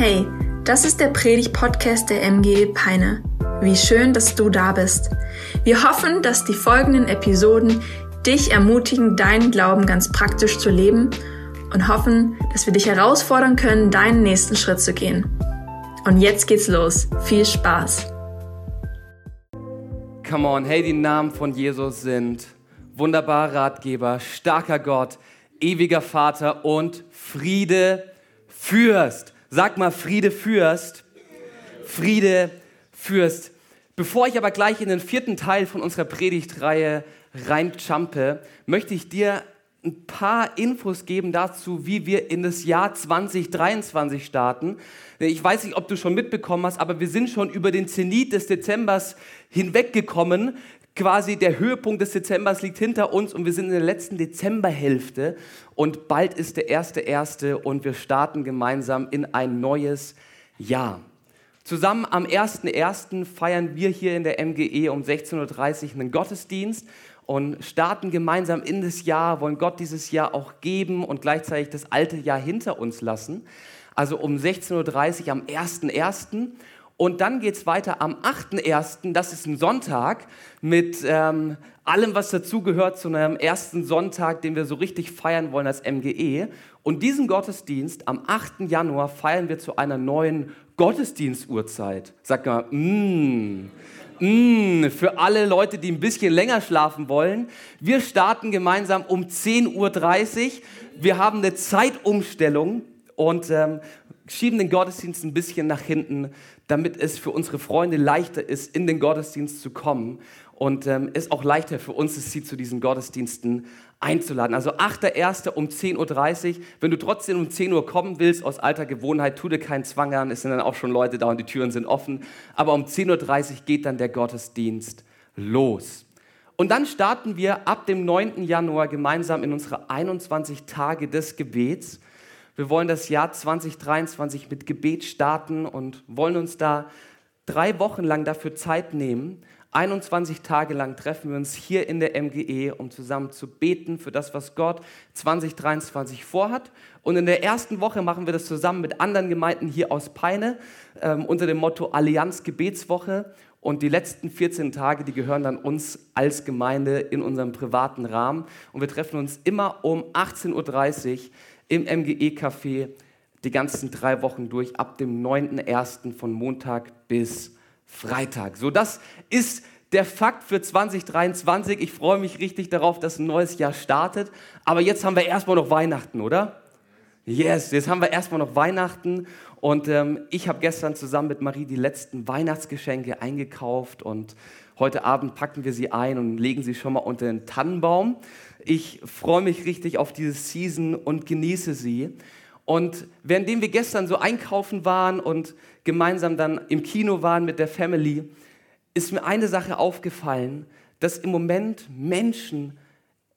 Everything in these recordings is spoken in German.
Hey, das ist der Predig-Podcast der MG Peine. Wie schön, dass du da bist. Wir hoffen, dass die folgenden Episoden dich ermutigen, deinen Glauben ganz praktisch zu leben und hoffen, dass wir dich herausfordern können, deinen nächsten Schritt zu gehen. Und jetzt geht's los. Viel Spaß. Come on, hey, die Namen von Jesus sind wunderbarer Ratgeber, starker Gott, ewiger Vater und Friede Fürst. Sag mal Friede Fürst. Friede Fürst. Bevor ich aber gleich in den vierten Teil von unserer Predigtreihe reinjumpe, möchte ich dir ein paar Infos geben dazu, wie wir in das Jahr 2023 starten. Ich weiß nicht, ob du schon mitbekommen hast, aber wir sind schon über den Zenit des Dezembers hinweggekommen. Quasi der Höhepunkt des Dezembers liegt hinter uns und wir sind in der letzten Dezemberhälfte und bald ist der erste erste und wir starten gemeinsam in ein neues Jahr. Zusammen am 1.1. feiern wir hier in der MGE um 16.30 Uhr einen Gottesdienst und starten gemeinsam in das Jahr, wollen Gott dieses Jahr auch geben und gleichzeitig das alte Jahr hinter uns lassen. Also um 16.30 Uhr am 1.1. Und dann geht es weiter am 8.1., das ist ein Sonntag, mit ähm, allem, was dazugehört zu einem ersten Sonntag, den wir so richtig feiern wollen als MGE. Und diesen Gottesdienst am 8. Januar feiern wir zu einer neuen Gottesdienstuhrzeit. Sag mal, mmm. Mm, für alle Leute, die ein bisschen länger schlafen wollen. Wir starten gemeinsam um 10.30 Uhr. Wir haben eine Zeitumstellung und ähm, schieben den Gottesdienst ein bisschen nach hinten, damit es für unsere Freunde leichter ist, in den Gottesdienst zu kommen und ähm, es auch leichter für uns ist, sie zu diesen Gottesdiensten einzuladen. Also 8.1. um 10.30 Uhr. Wenn du trotzdem um 10 Uhr kommen willst, aus alter Gewohnheit, tu dir keinen Zwang an. Es sind dann auch schon Leute da und die Türen sind offen. Aber um 10.30 Uhr geht dann der Gottesdienst los. Und dann starten wir ab dem 9. Januar gemeinsam in unsere 21 Tage des Gebets. Wir wollen das Jahr 2023 mit Gebet starten und wollen uns da drei Wochen lang dafür Zeit nehmen. 21 Tage lang treffen wir uns hier in der MGE, um zusammen zu beten für das, was Gott 2023 vorhat. Und in der ersten Woche machen wir das zusammen mit anderen Gemeinden hier aus Peine ähm, unter dem Motto Allianz Gebetswoche. Und die letzten 14 Tage, die gehören dann uns als Gemeinde in unserem privaten Rahmen. Und wir treffen uns immer um 18.30 Uhr im MGE-Café die ganzen drei Wochen durch, ab dem 9.1. von Montag bis Freitag. So, das ist der Fakt für 2023. Ich freue mich richtig darauf, dass ein neues Jahr startet. Aber jetzt haben wir erstmal noch Weihnachten, oder? Yes, jetzt haben wir erstmal noch Weihnachten. Und ähm, ich habe gestern zusammen mit Marie die letzten Weihnachtsgeschenke eingekauft. Und heute Abend packen wir sie ein und legen sie schon mal unter den Tannenbaum. Ich freue mich richtig auf diese Season und genieße sie. Und währenddem wir gestern so einkaufen waren und gemeinsam dann im Kino waren mit der Family, ist mir eine Sache aufgefallen, dass im Moment Menschen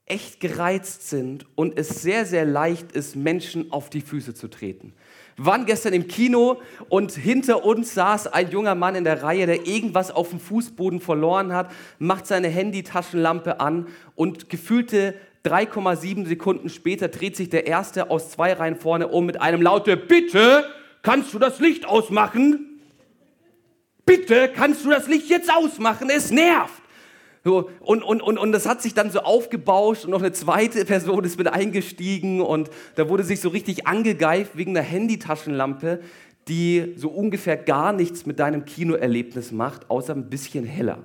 echt gereizt sind und es sehr, sehr leicht ist, Menschen auf die Füße zu treten. Wir waren gestern im Kino und hinter uns saß ein junger Mann in der Reihe, der irgendwas auf dem Fußboden verloren hat, macht seine Handytaschenlampe an und gefühlte 3,7 Sekunden später dreht sich der Erste aus zwei Reihen vorne um mit einem laute Bitte, kannst du das Licht ausmachen? Bitte, kannst du das Licht jetzt ausmachen? Es nervt. So, und, und, und, und das hat sich dann so aufgebauscht und noch eine zweite Person ist mit eingestiegen und da wurde sich so richtig angegeift wegen einer Handytaschenlampe, die so ungefähr gar nichts mit deinem Kinoerlebnis macht, außer ein bisschen heller.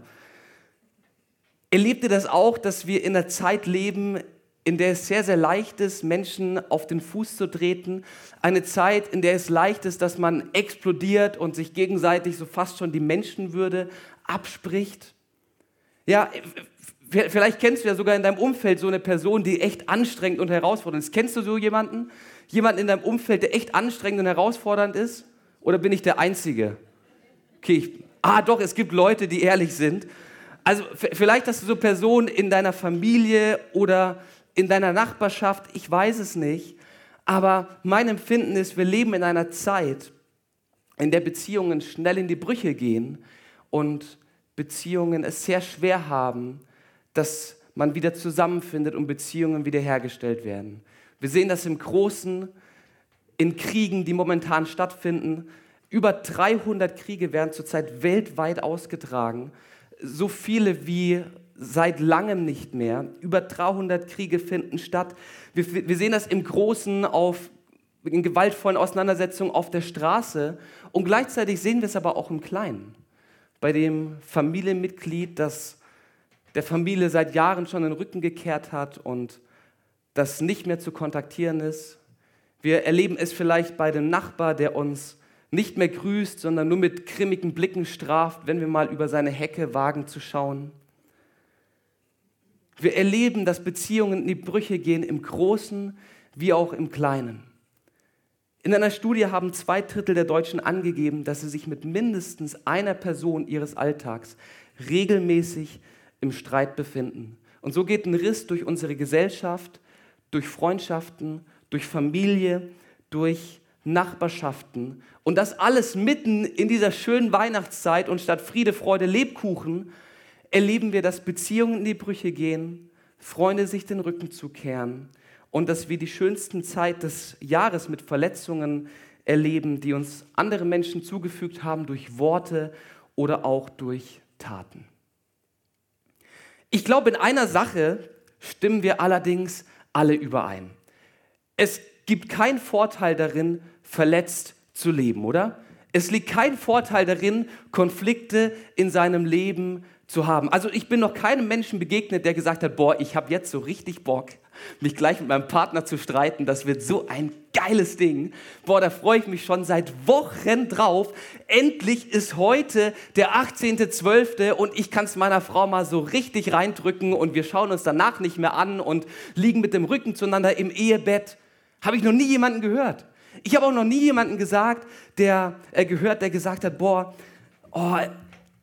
Erlebt ihr das auch, dass wir in einer Zeit leben, in der es sehr, sehr leicht ist, Menschen auf den Fuß zu treten. Eine Zeit, in der es leicht ist, dass man explodiert und sich gegenseitig so fast schon die Menschenwürde abspricht. Ja, vielleicht kennst du ja sogar in deinem Umfeld so eine Person, die echt anstrengend und herausfordernd ist. Kennst du so jemanden? Jemanden in deinem Umfeld, der echt anstrengend und herausfordernd ist? Oder bin ich der Einzige? Okay, ich, ah doch, es gibt Leute, die ehrlich sind. Also vielleicht hast du so Personen in deiner Familie oder in deiner Nachbarschaft, ich weiß es nicht. Aber mein Empfinden ist, wir leben in einer Zeit, in der Beziehungen schnell in die Brüche gehen und Beziehungen es sehr schwer haben, dass man wieder zusammenfindet und Beziehungen wiederhergestellt werden. Wir sehen das im Großen, in Kriegen, die momentan stattfinden. Über 300 Kriege werden zurzeit weltweit ausgetragen. So viele wie seit langem nicht mehr. Über 300 Kriege finden statt. Wir, wir sehen das im Großen auf in gewaltvollen Auseinandersetzungen auf der Straße und gleichzeitig sehen wir es aber auch im Kleinen. Bei dem Familienmitglied, das der Familie seit Jahren schon den Rücken gekehrt hat und das nicht mehr zu kontaktieren ist. Wir erleben es vielleicht bei dem Nachbar, der uns nicht mehr grüßt, sondern nur mit grimmigen Blicken straft, wenn wir mal über seine Hecke wagen zu schauen. Wir erleben, dass Beziehungen in die Brüche gehen, im Großen wie auch im Kleinen. In einer Studie haben zwei Drittel der Deutschen angegeben, dass sie sich mit mindestens einer Person ihres Alltags regelmäßig im Streit befinden. Und so geht ein Riss durch unsere Gesellschaft, durch Freundschaften, durch Familie, durch Nachbarschaften. Und das alles mitten in dieser schönen Weihnachtszeit und statt Friede, Freude, Lebkuchen erleben wir, dass Beziehungen in die Brüche gehen, Freunde sich den Rücken zukehren und dass wir die schönsten Zeit des Jahres mit Verletzungen erleben, die uns andere Menschen zugefügt haben durch Worte oder auch durch Taten. Ich glaube, in einer Sache stimmen wir allerdings alle überein. Es gibt keinen Vorteil darin, verletzt zu leben, oder? Es liegt kein Vorteil darin, Konflikte in seinem Leben zu haben. Also ich bin noch keinem Menschen begegnet, der gesagt hat, boah, ich habe jetzt so richtig Bock, mich gleich mit meinem Partner zu streiten. Das wird so ein geiles Ding. Boah, da freue ich mich schon seit Wochen drauf. Endlich ist heute der 18.12. und ich kann es meiner Frau mal so richtig reindrücken und wir schauen uns danach nicht mehr an und liegen mit dem Rücken zueinander im Ehebett. Habe ich noch nie jemanden gehört. Ich habe auch noch nie jemanden gesagt, der äh, gehört, der gesagt hat, boah, oh,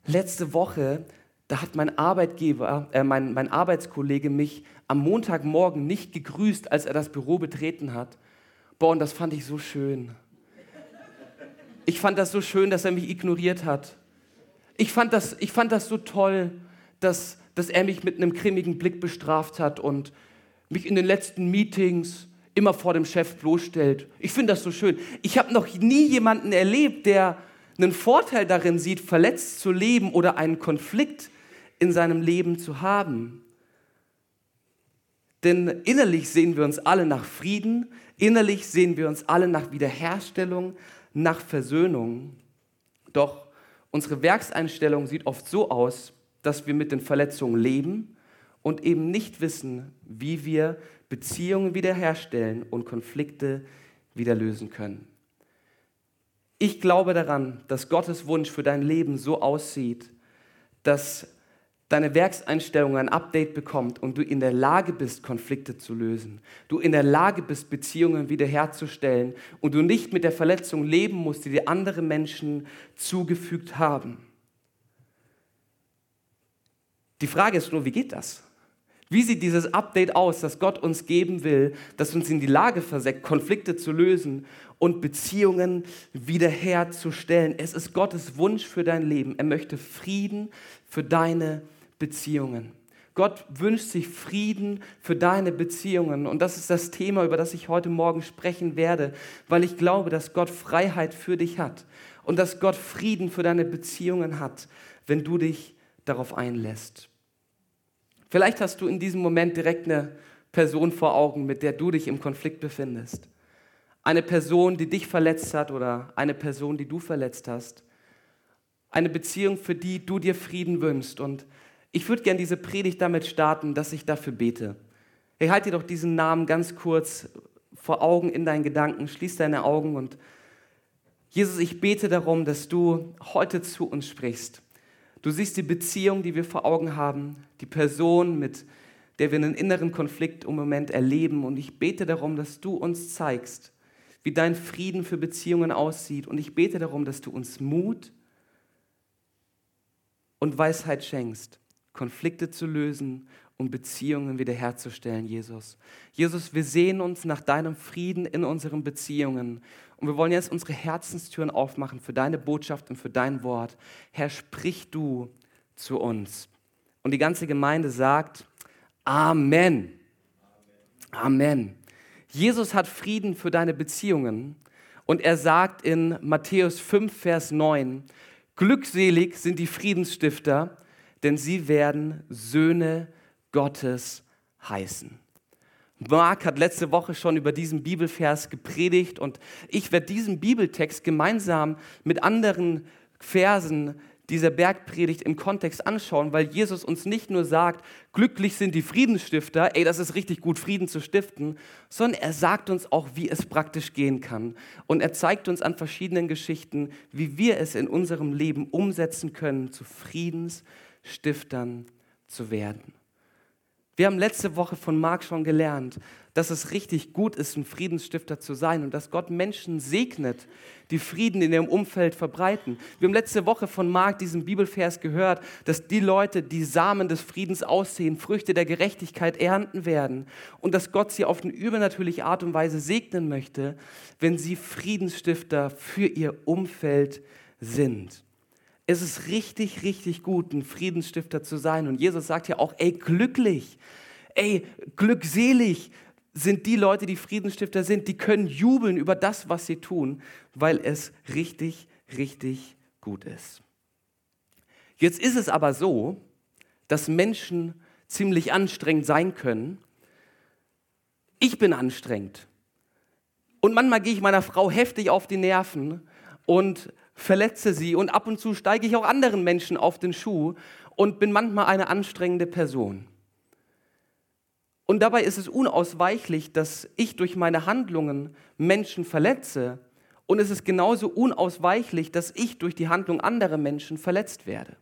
letzte Woche da hat mein Arbeitgeber, äh, mein, mein Arbeitskollege mich am Montagmorgen nicht gegrüßt, als er das Büro betreten hat. Boah, und das fand ich so schön. Ich fand das so schön, dass er mich ignoriert hat. Ich fand das, ich fand das so toll, dass, dass er mich mit einem grimmigen Blick bestraft hat und mich in den letzten Meetings immer vor dem Chef bloßstellt. Ich finde das so schön. Ich habe noch nie jemanden erlebt, der einen Vorteil darin sieht, verletzt zu leben oder einen Konflikt in seinem Leben zu haben. Denn innerlich sehen wir uns alle nach Frieden, innerlich sehen wir uns alle nach Wiederherstellung, nach Versöhnung. Doch unsere Werkseinstellung sieht oft so aus, dass wir mit den Verletzungen leben und eben nicht wissen, wie wir Beziehungen wiederherstellen und Konflikte wieder lösen können. Ich glaube daran, dass Gottes Wunsch für dein Leben so aussieht, dass deine Werkseinstellung ein Update bekommt und du in der Lage bist, Konflikte zu lösen, du in der Lage bist, Beziehungen wiederherzustellen und du nicht mit der Verletzung leben musst, die dir andere Menschen zugefügt haben. Die Frage ist nur, wie geht das? Wie sieht dieses Update aus, das Gott uns geben will, das uns in die Lage versetzt, Konflikte zu lösen und Beziehungen wiederherzustellen? Es ist Gottes Wunsch für dein Leben. Er möchte Frieden für deine Beziehungen. Gott wünscht sich Frieden für deine Beziehungen. Und das ist das Thema, über das ich heute Morgen sprechen werde, weil ich glaube, dass Gott Freiheit für dich hat und dass Gott Frieden für deine Beziehungen hat, wenn du dich darauf einlässt. Vielleicht hast du in diesem Moment direkt eine Person vor Augen, mit der du dich im Konflikt befindest. Eine Person, die dich verletzt hat oder eine Person, die du verletzt hast. Eine Beziehung, für die du dir Frieden wünschst. Und ich würde gerne diese Predigt damit starten, dass ich dafür bete. Hey, halt dir doch diesen Namen ganz kurz vor Augen in deinen Gedanken, schließ deine Augen und Jesus, ich bete darum, dass du heute zu uns sprichst. Du siehst die Beziehung, die wir vor Augen haben, die Person, mit der wir einen inneren Konflikt im Moment erleben. Und ich bete darum, dass du uns zeigst, wie dein Frieden für Beziehungen aussieht. Und ich bete darum, dass du uns Mut und Weisheit schenkst. Konflikte zu lösen und Beziehungen wiederherzustellen, Jesus. Jesus, wir sehen uns nach deinem Frieden in unseren Beziehungen. Und wir wollen jetzt unsere Herzenstüren aufmachen für deine Botschaft und für dein Wort. Herr, sprich du zu uns. Und die ganze Gemeinde sagt, Amen. Amen. Jesus hat Frieden für deine Beziehungen Und er sagt in Matthäus 5, Vers 9, Glückselig sind die Friedensstifter, denn sie werden Söhne Gottes heißen. Mark hat letzte Woche schon über diesen Bibelvers gepredigt und ich werde diesen Bibeltext gemeinsam mit anderen Versen dieser Bergpredigt im Kontext anschauen, weil Jesus uns nicht nur sagt, glücklich sind die Friedensstifter, ey, das ist richtig gut, Frieden zu stiften, sondern er sagt uns auch, wie es praktisch gehen kann. Und er zeigt uns an verschiedenen Geschichten, wie wir es in unserem Leben umsetzen können, zu Friedensstiftern zu werden. Wir haben letzte Woche von Marc schon gelernt, dass es richtig gut ist, ein Friedensstifter zu sein und dass Gott Menschen segnet, die Frieden in ihrem Umfeld verbreiten. Wir haben letzte Woche von Marc diesen Bibelvers gehört, dass die Leute, die Samen des Friedens aussehen, Früchte der Gerechtigkeit ernten werden und dass Gott sie auf eine übernatürliche Art und Weise segnen möchte, wenn sie Friedensstifter für ihr Umfeld sind. Es ist richtig, richtig gut, ein Friedensstifter zu sein. Und Jesus sagt ja auch, ey, glücklich, ey, glückselig sind die Leute, die Friedensstifter sind, die können jubeln über das, was sie tun, weil es richtig, richtig gut ist. Jetzt ist es aber so, dass Menschen ziemlich anstrengend sein können. Ich bin anstrengend. Und manchmal gehe ich meiner Frau heftig auf die Nerven und verletze sie und ab und zu steige ich auch anderen Menschen auf den Schuh und bin manchmal eine anstrengende Person. Und dabei ist es unausweichlich, dass ich durch meine Handlungen Menschen verletze und es ist genauso unausweichlich, dass ich durch die Handlung anderer Menschen verletzt werde.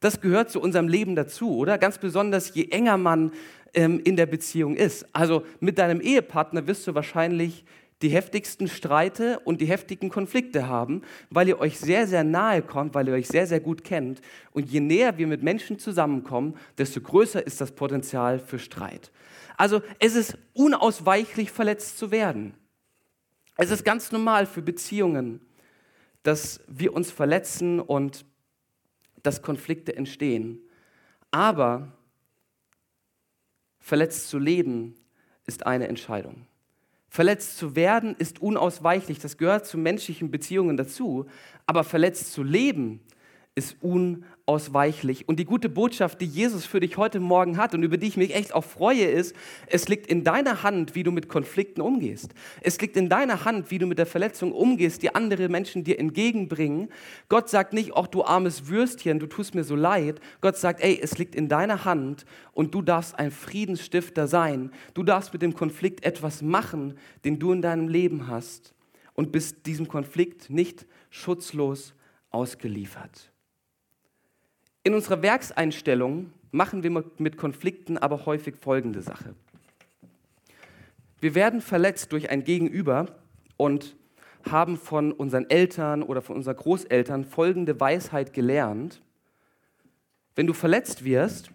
Das gehört zu unserem Leben dazu, oder? Ganz besonders, je enger man ähm, in der Beziehung ist. Also mit deinem Ehepartner wirst du wahrscheinlich die heftigsten Streite und die heftigen Konflikte haben, weil ihr euch sehr, sehr nahe kommt, weil ihr euch sehr, sehr gut kennt. Und je näher wir mit Menschen zusammenkommen, desto größer ist das Potenzial für Streit. Also es ist unausweichlich verletzt zu werden. Es ist ganz normal für Beziehungen, dass wir uns verletzen und dass Konflikte entstehen. Aber verletzt zu leben ist eine Entscheidung. Verletzt zu werden ist unausweichlich, das gehört zu menschlichen Beziehungen dazu, aber verletzt zu leben ist unausweichlich. Und die gute Botschaft, die Jesus für dich heute Morgen hat und über die ich mich echt auch freue, ist, es liegt in deiner Hand, wie du mit Konflikten umgehst. Es liegt in deiner Hand, wie du mit der Verletzung umgehst, die andere Menschen dir entgegenbringen. Gott sagt nicht, ach du armes Würstchen, du tust mir so leid. Gott sagt, ey, es liegt in deiner Hand und du darfst ein Friedensstifter sein. Du darfst mit dem Konflikt etwas machen, den du in deinem Leben hast und bist diesem Konflikt nicht schutzlos ausgeliefert. In unserer Werkseinstellung machen wir mit Konflikten aber häufig folgende Sache. Wir werden verletzt durch ein Gegenüber und haben von unseren Eltern oder von unseren Großeltern folgende Weisheit gelernt. Wenn du verletzt wirst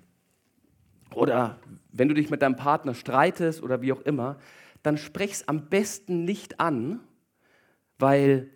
oder wenn du dich mit deinem Partner streitest oder wie auch immer, dann sprech's am besten nicht an, weil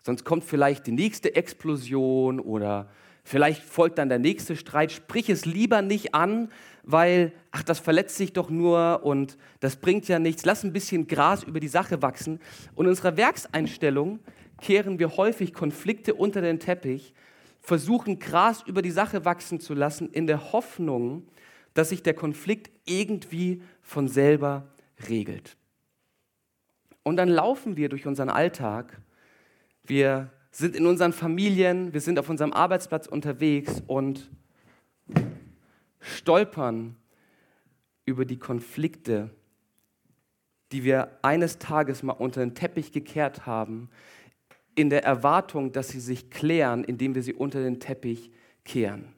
sonst kommt vielleicht die nächste Explosion oder Vielleicht folgt dann der nächste Streit. Sprich es lieber nicht an, weil, ach, das verletzt sich doch nur und das bringt ja nichts. Lass ein bisschen Gras über die Sache wachsen. Und in unserer Werkseinstellung kehren wir häufig Konflikte unter den Teppich, versuchen Gras über die Sache wachsen zu lassen, in der Hoffnung, dass sich der Konflikt irgendwie von selber regelt. Und dann laufen wir durch unseren Alltag. Wir sind in unseren Familien, wir sind auf unserem Arbeitsplatz unterwegs und stolpern über die Konflikte, die wir eines Tages mal unter den Teppich gekehrt haben, in der Erwartung, dass sie sich klären, indem wir sie unter den Teppich kehren.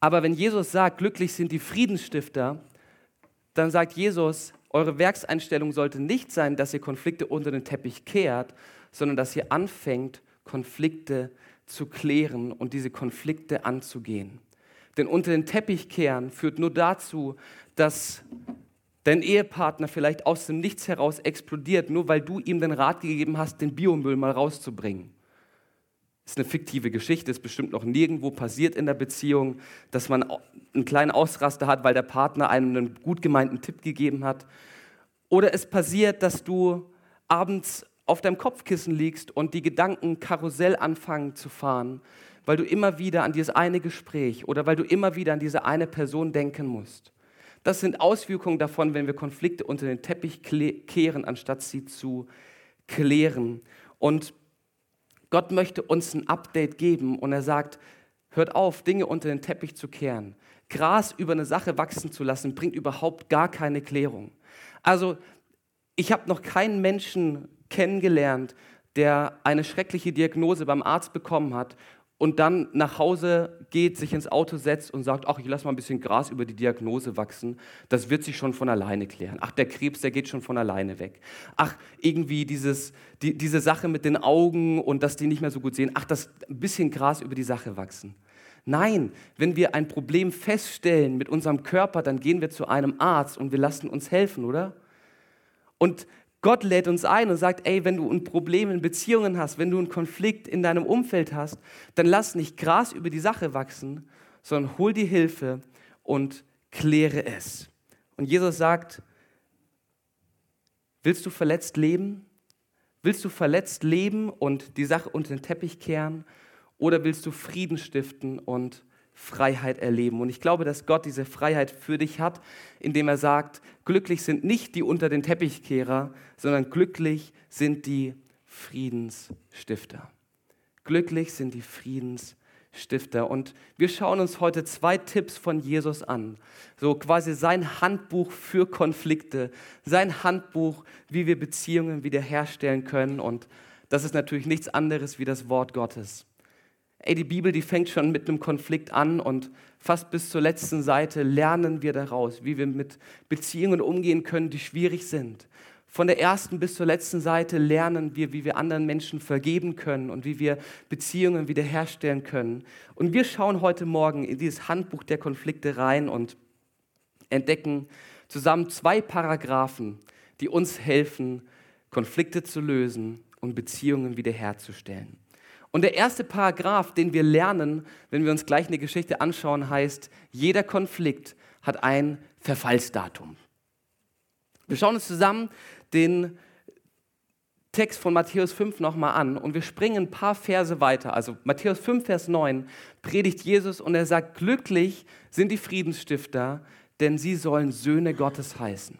Aber wenn Jesus sagt, glücklich sind die Friedensstifter, dann sagt Jesus, eure Werkseinstellung sollte nicht sein, dass ihr Konflikte unter den Teppich kehrt, sondern dass ihr anfängt, Konflikte zu klären und diese Konflikte anzugehen. Denn unter den Teppich kehren führt nur dazu, dass dein Ehepartner vielleicht aus dem Nichts heraus explodiert, nur weil du ihm den Rat gegeben hast, den Biomüll mal rauszubringen. Das ist eine fiktive Geschichte, ist bestimmt noch nirgendwo passiert in der Beziehung, dass man einen kleinen Ausraster hat, weil der Partner einem einen gut gemeinten Tipp gegeben hat. Oder es passiert, dass du abends auf deinem Kopfkissen liegst und die Gedanken Karussell anfangen zu fahren, weil du immer wieder an dieses eine Gespräch oder weil du immer wieder an diese eine Person denken musst. Das sind Auswirkungen davon, wenn wir Konflikte unter den Teppich kehren, anstatt sie zu klären. Und Gott möchte uns ein Update geben und er sagt, hört auf, Dinge unter den Teppich zu kehren. Gras über eine Sache wachsen zu lassen, bringt überhaupt gar keine Klärung. Also ich habe noch keinen Menschen kennengelernt, der eine schreckliche Diagnose beim Arzt bekommen hat und dann nach Hause geht, sich ins Auto setzt und sagt, ach, ich lasse mal ein bisschen Gras über die Diagnose wachsen, das wird sich schon von alleine klären. Ach, der Krebs, der geht schon von alleine weg. Ach, irgendwie dieses, die, diese Sache mit den Augen und dass die nicht mehr so gut sehen, ach, das ein bisschen Gras über die Sache wachsen. Nein, wenn wir ein Problem feststellen mit unserem Körper, dann gehen wir zu einem Arzt und wir lassen uns helfen, oder? Und Gott lädt uns ein und sagt, ey, wenn du ein Problem in Beziehungen hast, wenn du einen Konflikt in deinem Umfeld hast, dann lass nicht Gras über die Sache wachsen, sondern hol die Hilfe und kläre es. Und Jesus sagt, willst du verletzt leben? Willst du verletzt leben und die Sache unter den Teppich kehren? Oder willst du Frieden stiften und Freiheit erleben. Und ich glaube, dass Gott diese Freiheit für dich hat, indem er sagt, glücklich sind nicht die unter den Teppichkehrer, sondern glücklich sind die Friedensstifter. Glücklich sind die Friedensstifter. Und wir schauen uns heute zwei Tipps von Jesus an. So quasi sein Handbuch für Konflikte, sein Handbuch, wie wir Beziehungen wiederherstellen können. Und das ist natürlich nichts anderes wie das Wort Gottes. Ey, die Bibel, die fängt schon mit einem Konflikt an und fast bis zur letzten Seite lernen wir daraus, wie wir mit Beziehungen umgehen können, die schwierig sind. Von der ersten bis zur letzten Seite lernen wir, wie wir anderen Menschen vergeben können und wie wir Beziehungen wiederherstellen können. Und wir schauen heute Morgen in dieses Handbuch der Konflikte rein und entdecken zusammen zwei Paragraphen, die uns helfen, Konflikte zu lösen und Beziehungen wiederherzustellen. Und der erste Paragraph, den wir lernen, wenn wir uns gleich eine Geschichte anschauen, heißt, jeder Konflikt hat ein Verfallsdatum. Wir schauen uns zusammen den Text von Matthäus 5 nochmal an und wir springen ein paar Verse weiter. Also Matthäus 5, Vers 9 predigt Jesus und er sagt, glücklich sind die Friedensstifter, denn sie sollen Söhne Gottes heißen.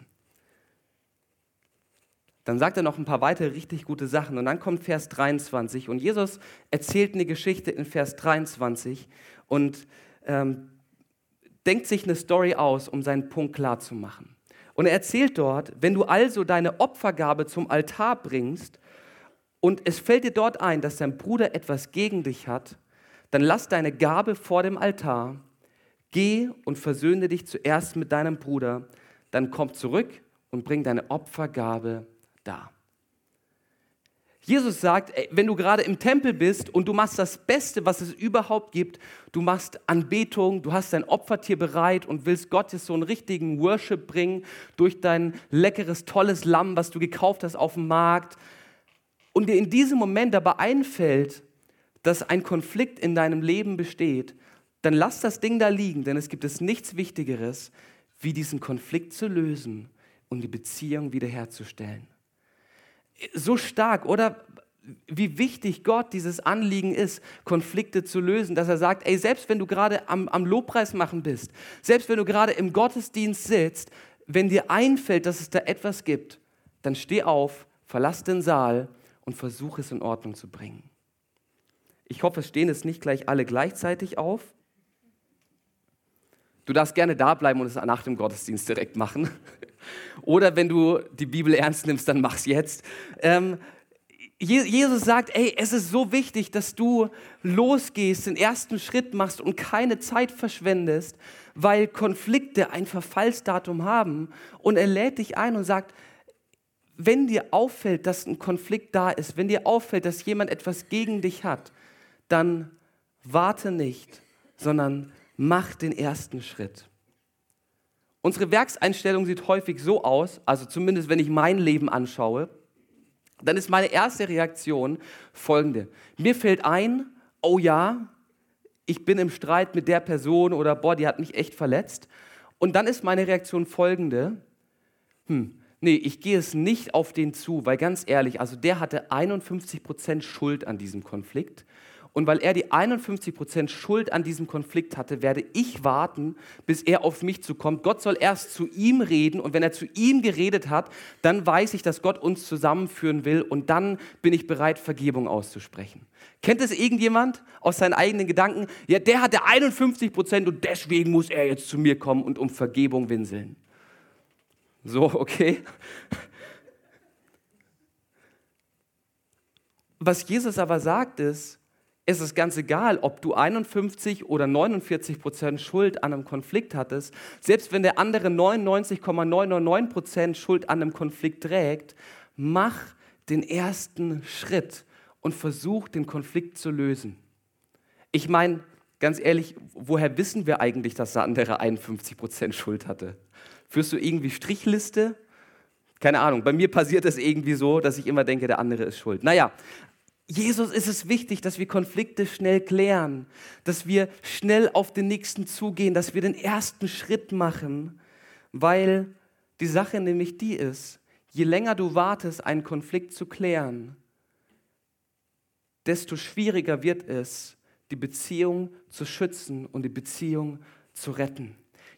Dann sagt er noch ein paar weitere richtig gute Sachen und dann kommt Vers 23 und Jesus erzählt eine Geschichte in Vers 23 und ähm, denkt sich eine Story aus, um seinen Punkt klar zu machen. Und er erzählt dort, wenn du also deine Opfergabe zum Altar bringst und es fällt dir dort ein, dass dein Bruder etwas gegen dich hat, dann lass deine Gabe vor dem Altar, geh und versöhne dich zuerst mit deinem Bruder, dann komm zurück und bring deine Opfergabe da. Jesus sagt, wenn du gerade im Tempel bist und du machst das Beste, was es überhaupt gibt, du machst Anbetung, du hast dein Opfertier bereit und willst Gott jetzt so einen richtigen Worship bringen durch dein leckeres, tolles Lamm, was du gekauft hast auf dem Markt, und dir in diesem Moment dabei einfällt, dass ein Konflikt in deinem Leben besteht, dann lass das Ding da liegen, denn es gibt es nichts Wichtigeres, wie diesen Konflikt zu lösen und die Beziehung wiederherzustellen so stark, oder? Wie wichtig Gott dieses Anliegen ist, Konflikte zu lösen, dass er sagt, ey, selbst wenn du gerade am, am Lobpreis machen bist, selbst wenn du gerade im Gottesdienst sitzt, wenn dir einfällt, dass es da etwas gibt, dann steh auf, verlass den Saal und versuch es in Ordnung zu bringen. Ich hoffe, es stehen jetzt nicht gleich alle gleichzeitig auf. Du darfst gerne da bleiben und es nach dem Gottesdienst direkt machen. Oder wenn du die Bibel ernst nimmst, dann mach's jetzt. Ähm, Jesus sagt, ey, es ist so wichtig, dass du losgehst, den ersten Schritt machst und keine Zeit verschwendest, weil Konflikte ein Verfallsdatum haben. Und er lädt dich ein und sagt, wenn dir auffällt, dass ein Konflikt da ist, wenn dir auffällt, dass jemand etwas gegen dich hat, dann warte nicht, sondern mach den ersten Schritt. Unsere Werkseinstellung sieht häufig so aus, also zumindest wenn ich mein Leben anschaue, dann ist meine erste Reaktion folgende. Mir fällt ein, oh ja, ich bin im Streit mit der Person oder boah, die hat mich echt verletzt. Und dann ist meine Reaktion folgende, hm, Nee, ich gehe es nicht auf den zu, weil ganz ehrlich, also der hatte 51% Schuld an diesem Konflikt. Und weil er die 51% Schuld an diesem Konflikt hatte, werde ich warten, bis er auf mich zukommt. Gott soll erst zu ihm reden und wenn er zu ihm geredet hat, dann weiß ich, dass Gott uns zusammenführen will und dann bin ich bereit, Vergebung auszusprechen. Kennt es irgendjemand aus seinen eigenen Gedanken? Ja, der hatte 51% und deswegen muss er jetzt zu mir kommen und um Vergebung winseln. So, okay. Was Jesus aber sagt ist, es ist ganz egal, ob du 51 oder 49 Prozent Schuld an einem Konflikt hattest. Selbst wenn der andere 99,999 Prozent Schuld an einem Konflikt trägt, mach den ersten Schritt und versuch den Konflikt zu lösen. Ich meine, ganz ehrlich, woher wissen wir eigentlich, dass der andere 51 Prozent Schuld hatte? Führst du irgendwie Strichliste? Keine Ahnung, bei mir passiert es irgendwie so, dass ich immer denke, der andere ist schuld. Naja, Jesus ist es wichtig, dass wir Konflikte schnell klären, dass wir schnell auf den nächsten zugehen, dass wir den ersten Schritt machen, weil die Sache nämlich die ist, je länger du wartest, einen Konflikt zu klären, desto schwieriger wird es, die Beziehung zu schützen und die Beziehung zu retten.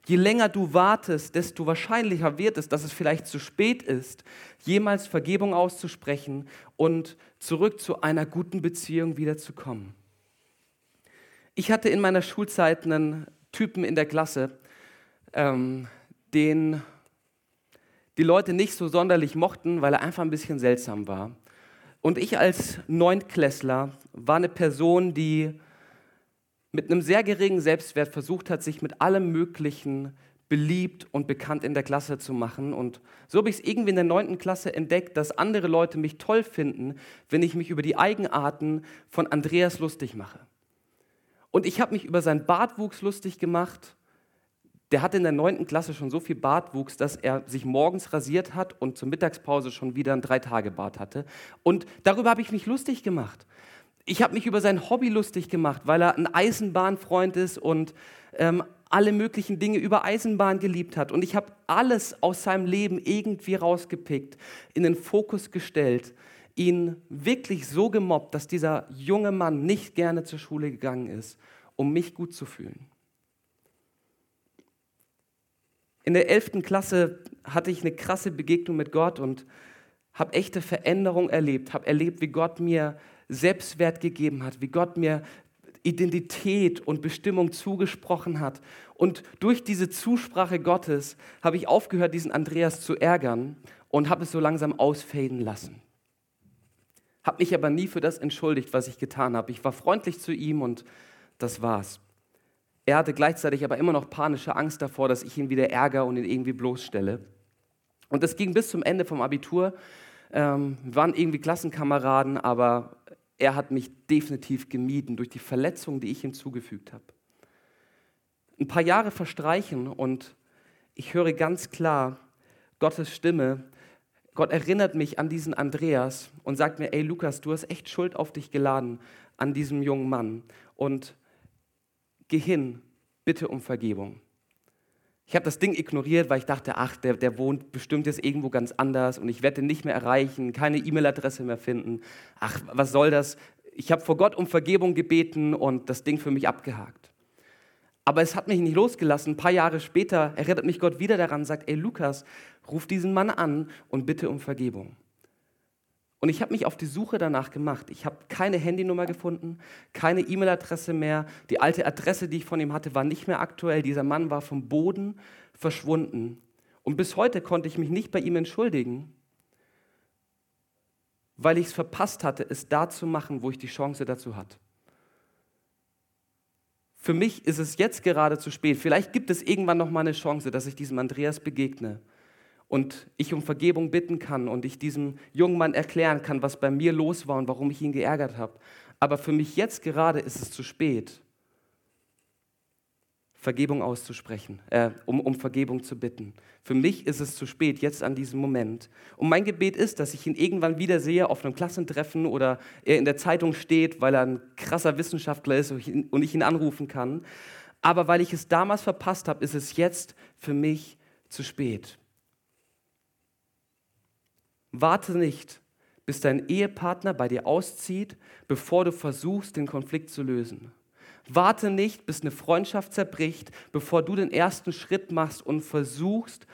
Je länger du wartest, desto wahrscheinlicher wird es, dass es vielleicht zu spät ist, jemals Vergebung auszusprechen und zurück zu einer guten Beziehung wiederzukommen. Ich hatte in meiner Schulzeit einen Typen in der Klasse, ähm, den die Leute nicht so sonderlich mochten, weil er einfach ein bisschen seltsam war. Und ich als Neuntklässler war eine Person, die mit einem sehr geringen Selbstwert versucht hat, sich mit allem Möglichen beliebt und bekannt in der Klasse zu machen. Und so habe ich es irgendwie in der neunten Klasse entdeckt, dass andere Leute mich toll finden, wenn ich mich über die Eigenarten von Andreas lustig mache. Und ich habe mich über seinen Bartwuchs lustig gemacht. Der hatte in der neunten Klasse schon so viel Bartwuchs, dass er sich morgens rasiert hat und zur Mittagspause schon wieder einen Drei-Tage-Bart hatte. Und darüber habe ich mich lustig gemacht ich habe mich über sein Hobby lustig gemacht, weil er ein Eisenbahnfreund ist und ähm, alle möglichen Dinge über Eisenbahn geliebt hat. Und ich habe alles aus seinem Leben irgendwie rausgepickt, in den Fokus gestellt, ihn wirklich so gemobbt, dass dieser junge Mann nicht gerne zur Schule gegangen ist, um mich gut zu fühlen. In der elften Klasse hatte ich eine krasse Begegnung mit Gott und habe echte Veränderung erlebt, habe erlebt, wie Gott mir Selbstwert gegeben hat, wie Gott mir Identität und Bestimmung zugesprochen hat. Und durch diese Zusprache Gottes habe ich aufgehört, diesen Andreas zu ärgern und habe es so langsam ausfaden lassen. Habe mich aber nie für das entschuldigt, was ich getan habe. Ich war freundlich zu ihm und das war's. Er hatte gleichzeitig aber immer noch panische Angst davor, dass ich ihn wieder ärgere und ihn irgendwie bloßstelle. Und das ging bis zum Ende vom Abitur. Ähm, wir waren irgendwie Klassenkameraden, aber er hat mich definitiv gemieden durch die Verletzungen, die ich ihm zugefügt habe. Ein paar Jahre verstreichen und ich höre ganz klar Gottes Stimme. Gott erinnert mich an diesen Andreas und sagt mir, ey Lukas, du hast echt Schuld auf dich geladen an diesem jungen Mann und geh hin, bitte um Vergebung. Ich habe das Ding ignoriert, weil ich dachte, ach, der, der wohnt bestimmt jetzt irgendwo ganz anders und ich werde ihn nicht mehr erreichen, keine E-Mail-Adresse mehr finden. Ach, was soll das? Ich habe vor Gott um Vergebung gebeten und das Ding für mich abgehakt. Aber es hat mich nicht losgelassen. Ein paar Jahre später erinnert mich Gott wieder daran, sagt, ey Lukas, ruf diesen Mann an und bitte um Vergebung. Und ich habe mich auf die Suche danach gemacht. Ich habe keine Handynummer gefunden, keine E-Mail-Adresse mehr. Die alte Adresse, die ich von ihm hatte, war nicht mehr aktuell. Dieser Mann war vom Boden verschwunden. Und bis heute konnte ich mich nicht bei ihm entschuldigen, weil ich es verpasst hatte, es da zu machen, wo ich die Chance dazu hatte. Für mich ist es jetzt gerade zu spät. Vielleicht gibt es irgendwann noch mal eine Chance, dass ich diesem Andreas begegne und ich um Vergebung bitten kann und ich diesem jungen Mann erklären kann, was bei mir los war und warum ich ihn geärgert habe. Aber für mich jetzt gerade ist es zu spät, Vergebung auszusprechen, äh, um, um Vergebung zu bitten. Für mich ist es zu spät, jetzt an diesem Moment. Und mein Gebet ist, dass ich ihn irgendwann wiedersehe auf einem Klassentreffen oder er in der Zeitung steht, weil er ein krasser Wissenschaftler ist und ich ihn, und ich ihn anrufen kann. Aber weil ich es damals verpasst habe, ist es jetzt für mich zu spät. Warte nicht, bis dein Ehepartner bei dir auszieht, bevor du versuchst, den Konflikt zu lösen. Warte nicht, bis eine Freundschaft zerbricht, bevor du den ersten Schritt machst und versuchst,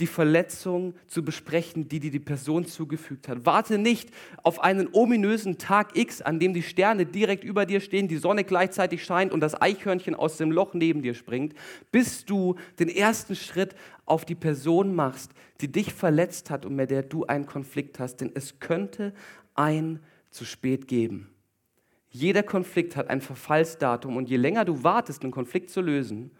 die Verletzung zu besprechen, die dir die Person zugefügt hat. Warte nicht auf einen ominösen Tag X, an dem die Sterne direkt über dir stehen, die Sonne gleichzeitig scheint und das Eichhörnchen aus dem Loch neben dir springt, bis du den ersten Schritt auf die Person machst, die dich verletzt hat und mit der du einen Konflikt hast. Denn es könnte ein zu spät geben. Jeder Konflikt hat ein Verfallsdatum und je länger du wartest, einen Konflikt zu lösen,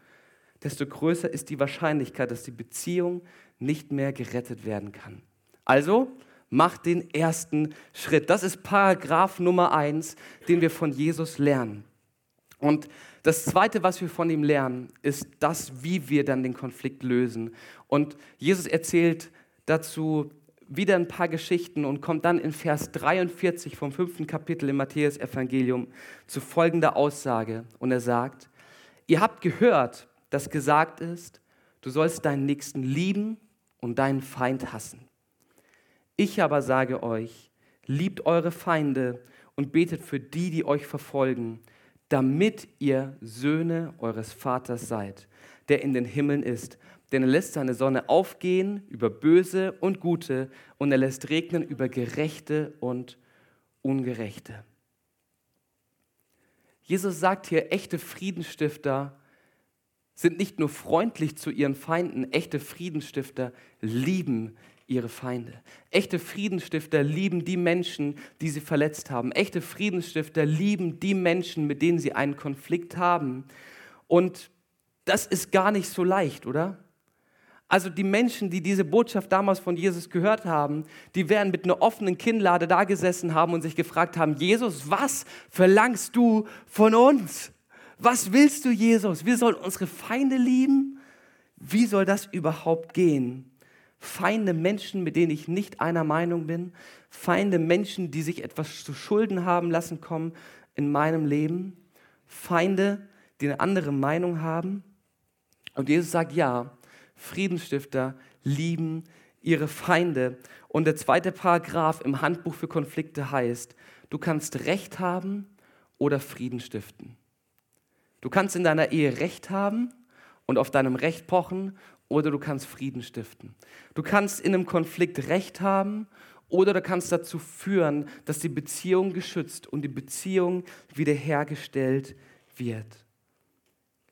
desto größer ist die Wahrscheinlichkeit, dass die Beziehung nicht mehr gerettet werden kann. Also mach den ersten Schritt. Das ist Paragraph Nummer eins, den wir von Jesus lernen. Und das Zweite, was wir von ihm lernen, ist das, wie wir dann den Konflikt lösen. Und Jesus erzählt dazu wieder ein paar Geschichten und kommt dann in Vers 43 vom fünften Kapitel im Matthäus-Evangelium zu folgender Aussage. Und er sagt, ihr habt gehört, dass gesagt ist, du sollst deinen Nächsten lieben und deinen Feind hassen. Ich aber sage euch, liebt eure Feinde und betet für die, die euch verfolgen, damit ihr Söhne eures Vaters seid, der in den Himmeln ist. Denn er lässt seine Sonne aufgehen über Böse und Gute und er lässt regnen über Gerechte und Ungerechte. Jesus sagt hier, echte Friedensstifter sind nicht nur freundlich zu ihren Feinden, echte Friedensstifter lieben ihre Feinde. Echte Friedensstifter lieben die Menschen, die sie verletzt haben. Echte Friedensstifter lieben die Menschen, mit denen sie einen Konflikt haben. Und das ist gar nicht so leicht, oder? Also die Menschen, die diese Botschaft damals von Jesus gehört haben, die werden mit einer offenen Kinnlade da gesessen haben und sich gefragt haben, Jesus, was verlangst du von uns? Was willst du, Jesus? Wir sollen unsere Feinde lieben? Wie soll das überhaupt gehen? Feinde Menschen, mit denen ich nicht einer Meinung bin, Feinde Menschen, die sich etwas zu Schulden haben lassen kommen in meinem Leben, Feinde, die eine andere Meinung haben. Und Jesus sagt, ja, Friedensstifter lieben ihre Feinde. Und der zweite Paragraph im Handbuch für Konflikte heißt, du kannst Recht haben oder Frieden stiften. Du kannst in deiner Ehe Recht haben und auf deinem Recht pochen oder du kannst Frieden stiften. Du kannst in einem Konflikt Recht haben oder du kannst dazu führen, dass die Beziehung geschützt und die Beziehung wiederhergestellt wird.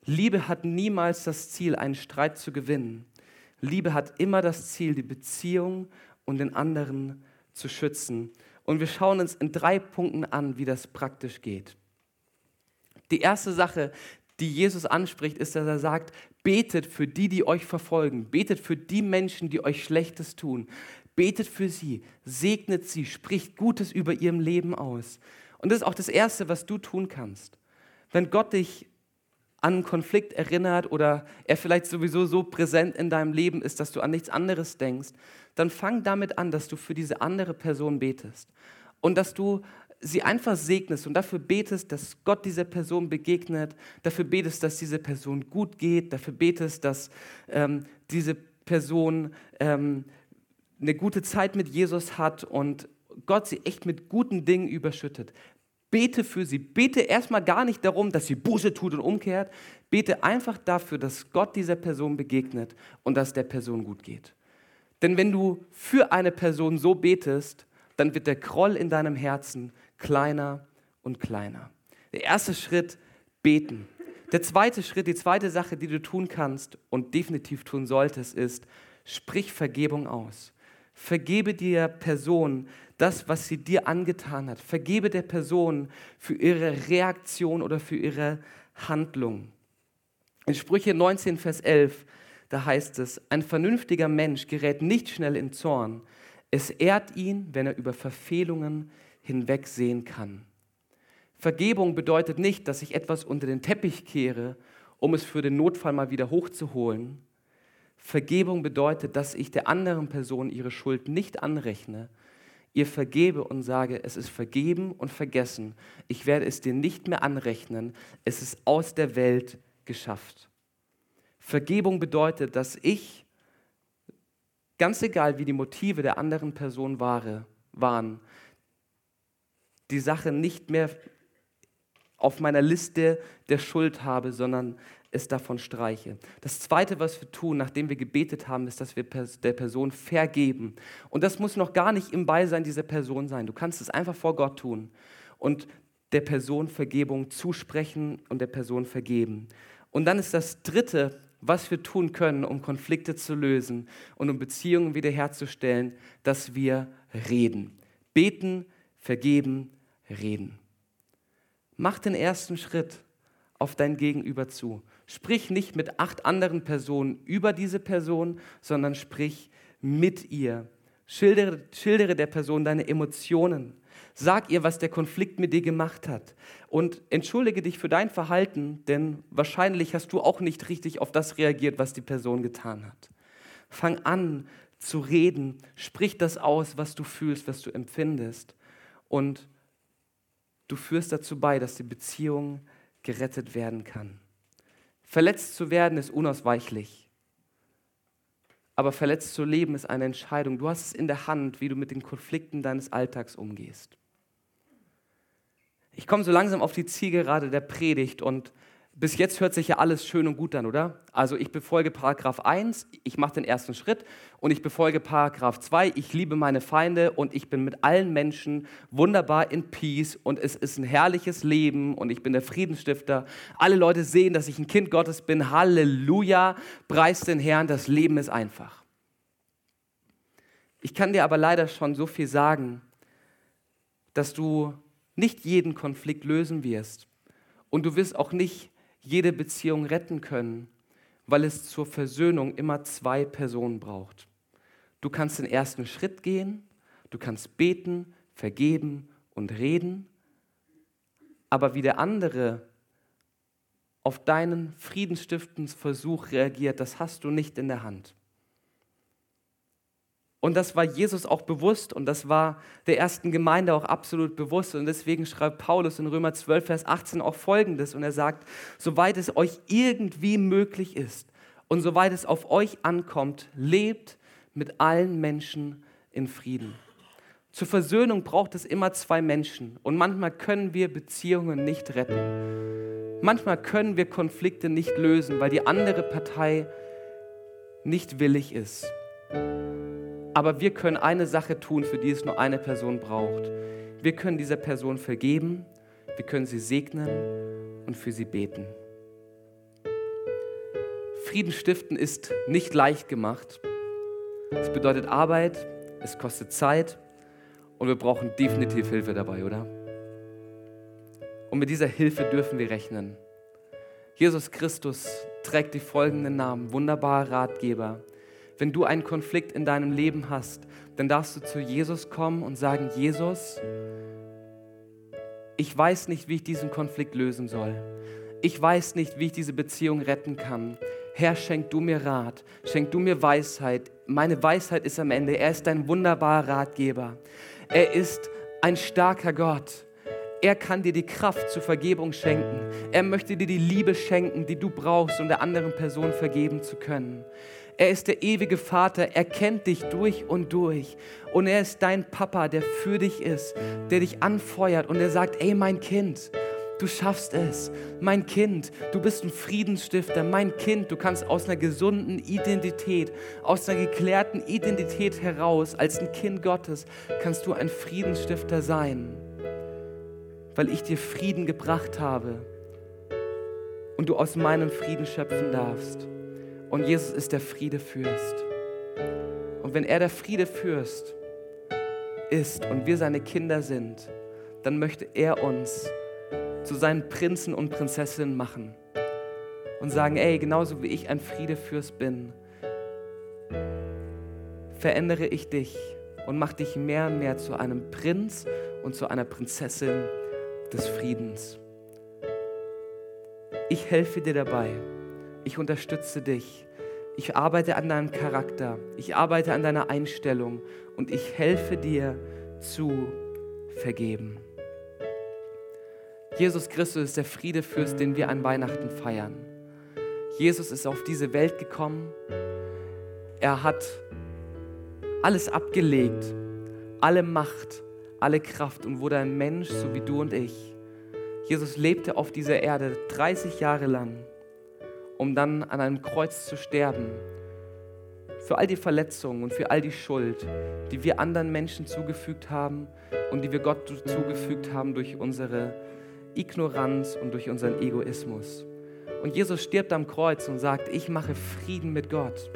Liebe hat niemals das Ziel, einen Streit zu gewinnen. Liebe hat immer das Ziel, die Beziehung und den anderen zu schützen. Und wir schauen uns in drei Punkten an, wie das praktisch geht. Die erste Sache, die Jesus anspricht, ist, dass er sagt, betet für die, die euch verfolgen, betet für die Menschen, die euch Schlechtes tun, betet für sie, segnet sie, spricht Gutes über ihrem Leben aus. Und das ist auch das Erste, was du tun kannst. Wenn Gott dich an einen Konflikt erinnert oder er vielleicht sowieso so präsent in deinem Leben ist, dass du an nichts anderes denkst, dann fang damit an, dass du für diese andere Person betest und dass du sie einfach segnest und dafür betest, dass Gott dieser Person begegnet, dafür betest, dass diese Person gut geht, dafür betest, dass ähm, diese Person ähm, eine gute Zeit mit Jesus hat und Gott sie echt mit guten Dingen überschüttet. Bete für sie. Bete erstmal gar nicht darum, dass sie Buße tut und umkehrt. Bete einfach dafür, dass Gott dieser Person begegnet und dass der Person gut geht. Denn wenn du für eine Person so betest, dann wird der Groll in deinem Herzen kleiner und kleiner. Der erste Schritt, beten. Der zweite Schritt, die zweite Sache, die du tun kannst und definitiv tun solltest, ist, sprich Vergebung aus. Vergebe der Person das, was sie dir angetan hat. Vergebe der Person für ihre Reaktion oder für ihre Handlung. In Sprüche 19, Vers 11, da heißt es, ein vernünftiger Mensch gerät nicht schnell in Zorn. Es ehrt ihn, wenn er über Verfehlungen hinwegsehen kann. Vergebung bedeutet nicht, dass ich etwas unter den Teppich kehre, um es für den Notfall mal wieder hochzuholen. Vergebung bedeutet, dass ich der anderen Person ihre Schuld nicht anrechne, ihr vergebe und sage, es ist vergeben und vergessen. Ich werde es dir nicht mehr anrechnen. Es ist aus der Welt geschafft. Vergebung bedeutet, dass ich ganz egal wie die Motive der anderen Person war, waren, die Sache nicht mehr auf meiner Liste der Schuld habe, sondern es davon streiche. Das Zweite, was wir tun, nachdem wir gebetet haben, ist, dass wir der Person vergeben. Und das muss noch gar nicht im Beisein dieser Person sein. Du kannst es einfach vor Gott tun und der Person Vergebung zusprechen und der Person vergeben. Und dann ist das Dritte, was wir tun können, um Konflikte zu lösen und um Beziehungen wiederherzustellen, dass wir reden. Beten, vergeben, reden. Mach den ersten Schritt auf dein Gegenüber zu. Sprich nicht mit acht anderen Personen über diese Person, sondern sprich mit ihr. Schildere, schildere der Person deine Emotionen. Sag ihr, was der Konflikt mit dir gemacht hat. Und entschuldige dich für dein Verhalten, denn wahrscheinlich hast du auch nicht richtig auf das reagiert, was die Person getan hat. Fang an zu reden. Sprich das aus, was du fühlst, was du empfindest. Und du führst dazu bei, dass die Beziehung gerettet werden kann. Verletzt zu werden ist unausweichlich. Aber verletzt zu leben ist eine Entscheidung. Du hast es in der Hand, wie du mit den Konflikten deines Alltags umgehst. Ich komme so langsam auf die Zielgerade der Predigt und bis jetzt hört sich ja alles schön und gut an, oder? Also ich befolge Paragraph 1, ich mache den ersten Schritt und ich befolge Paragraph 2, ich liebe meine Feinde und ich bin mit allen Menschen wunderbar in Peace und es ist ein herrliches Leben und ich bin der Friedensstifter. Alle Leute sehen, dass ich ein Kind Gottes bin. Halleluja, preis den Herrn, das Leben ist einfach. Ich kann dir aber leider schon so viel sagen, dass du nicht jeden Konflikt lösen wirst und du wirst auch nicht jede Beziehung retten können, weil es zur Versöhnung immer zwei Personen braucht. Du kannst den ersten Schritt gehen, du kannst beten, vergeben und reden, aber wie der andere auf deinen Friedensstiftungsversuch reagiert, das hast du nicht in der Hand. Und das war Jesus auch bewusst und das war der ersten Gemeinde auch absolut bewusst. Und deswegen schreibt Paulus in Römer 12, Vers 18 auch Folgendes. Und er sagt, soweit es euch irgendwie möglich ist und soweit es auf euch ankommt, lebt mit allen Menschen in Frieden. Zur Versöhnung braucht es immer zwei Menschen. Und manchmal können wir Beziehungen nicht retten. Manchmal können wir Konflikte nicht lösen, weil die andere Partei nicht willig ist. Aber wir können eine Sache tun, für die es nur eine Person braucht. Wir können dieser Person vergeben, wir können sie segnen und für sie beten. Frieden stiften ist nicht leicht gemacht. Es bedeutet Arbeit, es kostet Zeit und wir brauchen definitiv Hilfe dabei, oder? Und mit dieser Hilfe dürfen wir rechnen. Jesus Christus trägt die folgenden Namen, wunderbarer Ratgeber, wenn du einen Konflikt in deinem Leben hast, dann darfst du zu Jesus kommen und sagen, Jesus, ich weiß nicht, wie ich diesen Konflikt lösen soll. Ich weiß nicht, wie ich diese Beziehung retten kann. Herr, schenk du mir Rat, schenk du mir Weisheit. Meine Weisheit ist am Ende. Er ist ein wunderbarer Ratgeber. Er ist ein starker Gott. Er kann dir die Kraft zur Vergebung schenken. Er möchte dir die Liebe schenken, die du brauchst, um der anderen Person vergeben zu können. Er ist der ewige Vater, er kennt dich durch und durch. Und er ist dein Papa, der für dich ist, der dich anfeuert und der sagt, ey mein Kind, du schaffst es. Mein Kind, du bist ein Friedensstifter. Mein Kind, du kannst aus einer gesunden Identität, aus einer geklärten Identität heraus, als ein Kind Gottes, kannst du ein Friedensstifter sein, weil ich dir Frieden gebracht habe und du aus meinem Frieden schöpfen darfst. Und Jesus ist der Friedefürst. Und wenn er der Friedefürst ist und wir seine Kinder sind, dann möchte er uns zu seinen Prinzen und Prinzessinnen machen und sagen, ey, genauso wie ich ein Friedefürst bin, verändere ich dich und mach dich mehr und mehr zu einem Prinz und zu einer Prinzessin des Friedens. Ich helfe dir dabei ich unterstütze dich. Ich arbeite an deinem Charakter. Ich arbeite an deiner Einstellung und ich helfe dir zu vergeben. Jesus Christus ist der Friedefürst, den wir an Weihnachten feiern. Jesus ist auf diese Welt gekommen. Er hat alles abgelegt, alle Macht, alle Kraft und wurde ein Mensch, so wie du und ich. Jesus lebte auf dieser Erde 30 Jahre lang, um dann an einem Kreuz zu sterben. Für all die Verletzungen und für all die Schuld, die wir anderen Menschen zugefügt haben und die wir Gott zugefügt haben durch unsere Ignoranz und durch unseren Egoismus. Und Jesus stirbt am Kreuz und sagt, ich mache Frieden mit Gott.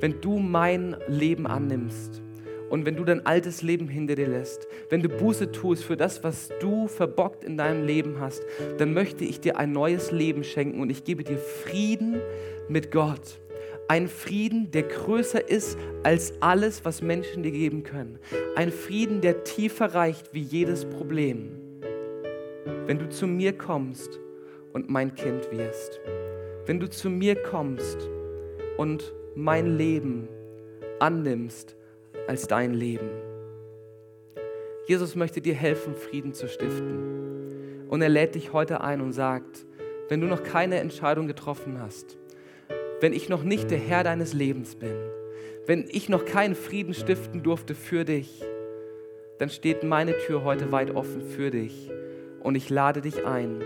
Wenn du mein Leben annimmst und wenn du dein altes Leben hinter dir lässt, wenn du Buße tust für das, was du verbockt in deinem Leben hast, dann möchte ich dir ein neues Leben schenken und ich gebe dir Frieden mit Gott. Ein Frieden, der größer ist als alles, was Menschen dir geben können. Ein Frieden, der tiefer reicht wie jedes Problem. Wenn du zu mir kommst und mein Kind wirst. Wenn du zu mir kommst und mein Leben annimmst als dein Leben. Jesus möchte dir helfen, Frieden zu stiften. Und er lädt dich heute ein und sagt, wenn du noch keine Entscheidung getroffen hast, wenn ich noch nicht der Herr deines Lebens bin, wenn ich noch keinen Frieden stiften durfte für dich, dann steht meine Tür heute weit offen für dich und ich lade dich ein,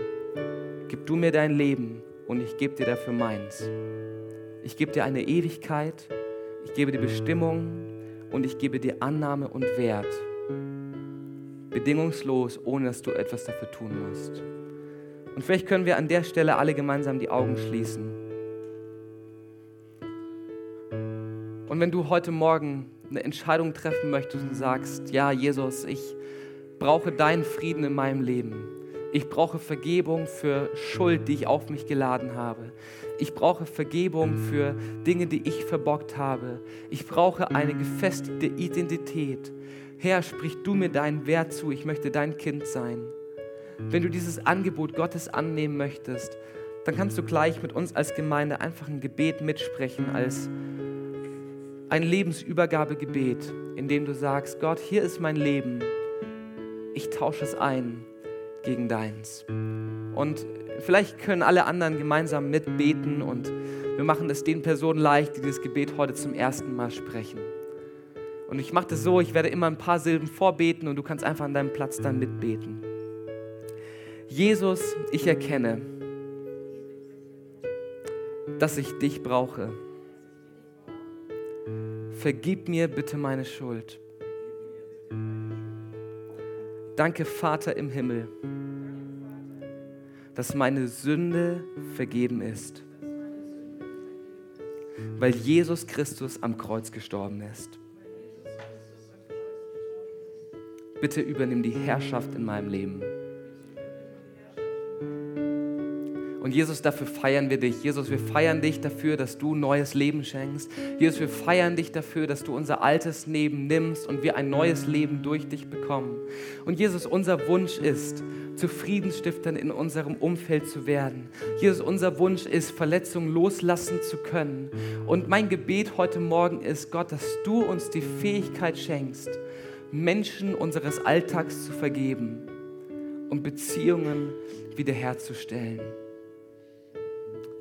Gib du mir dein Leben und ich gebe dir dafür meins. Ich gebe dir eine Ewigkeit, ich gebe dir Bestimmung und ich gebe dir Annahme und Wert. Bedingungslos, ohne dass du etwas dafür tun musst. Und vielleicht können wir an der Stelle alle gemeinsam die Augen schließen. Und wenn du heute Morgen eine Entscheidung treffen möchtest und sagst, ja Jesus, ich brauche deinen Frieden in meinem Leben, ich brauche Vergebung für Schuld, die ich auf mich geladen habe. Ich brauche Vergebung für Dinge, die ich verbockt habe. Ich brauche eine gefestigte Identität. Herr, sprich du mir deinen Wert zu. Ich möchte dein Kind sein. Wenn du dieses Angebot Gottes annehmen möchtest, dann kannst du gleich mit uns als Gemeinde einfach ein Gebet mitsprechen, als ein Lebensübergabegebet, in dem du sagst, Gott, hier ist mein Leben. Ich tausche es ein gegen deins. Und vielleicht können alle anderen gemeinsam mitbeten und wir machen es den Personen leicht, die das Gebet heute zum ersten Mal sprechen. Und ich mache das so, ich werde immer ein paar Silben vorbeten und du kannst einfach an deinem Platz dann mitbeten. Jesus, ich erkenne, dass ich dich brauche. Vergib mir bitte meine Schuld. Danke, Vater im Himmel, dass meine Sünde vergeben ist, weil Jesus Christus am Kreuz gestorben ist. Bitte übernimm die Herrschaft in meinem Leben. Und Jesus, dafür feiern wir dich. Jesus, wir feiern dich dafür, dass du neues Leben schenkst. Jesus, wir feiern dich dafür, dass du unser altes Leben nimmst und wir ein neues Leben durch dich bekommen. Und Jesus, unser Wunsch ist, zu Friedensstiftern in unserem Umfeld zu werden. Jesus, unser Wunsch ist, Verletzungen loslassen zu können. Und mein Gebet heute Morgen ist, Gott, dass du uns die Fähigkeit schenkst, Menschen unseres Alltags zu vergeben und Beziehungen wiederherzustellen.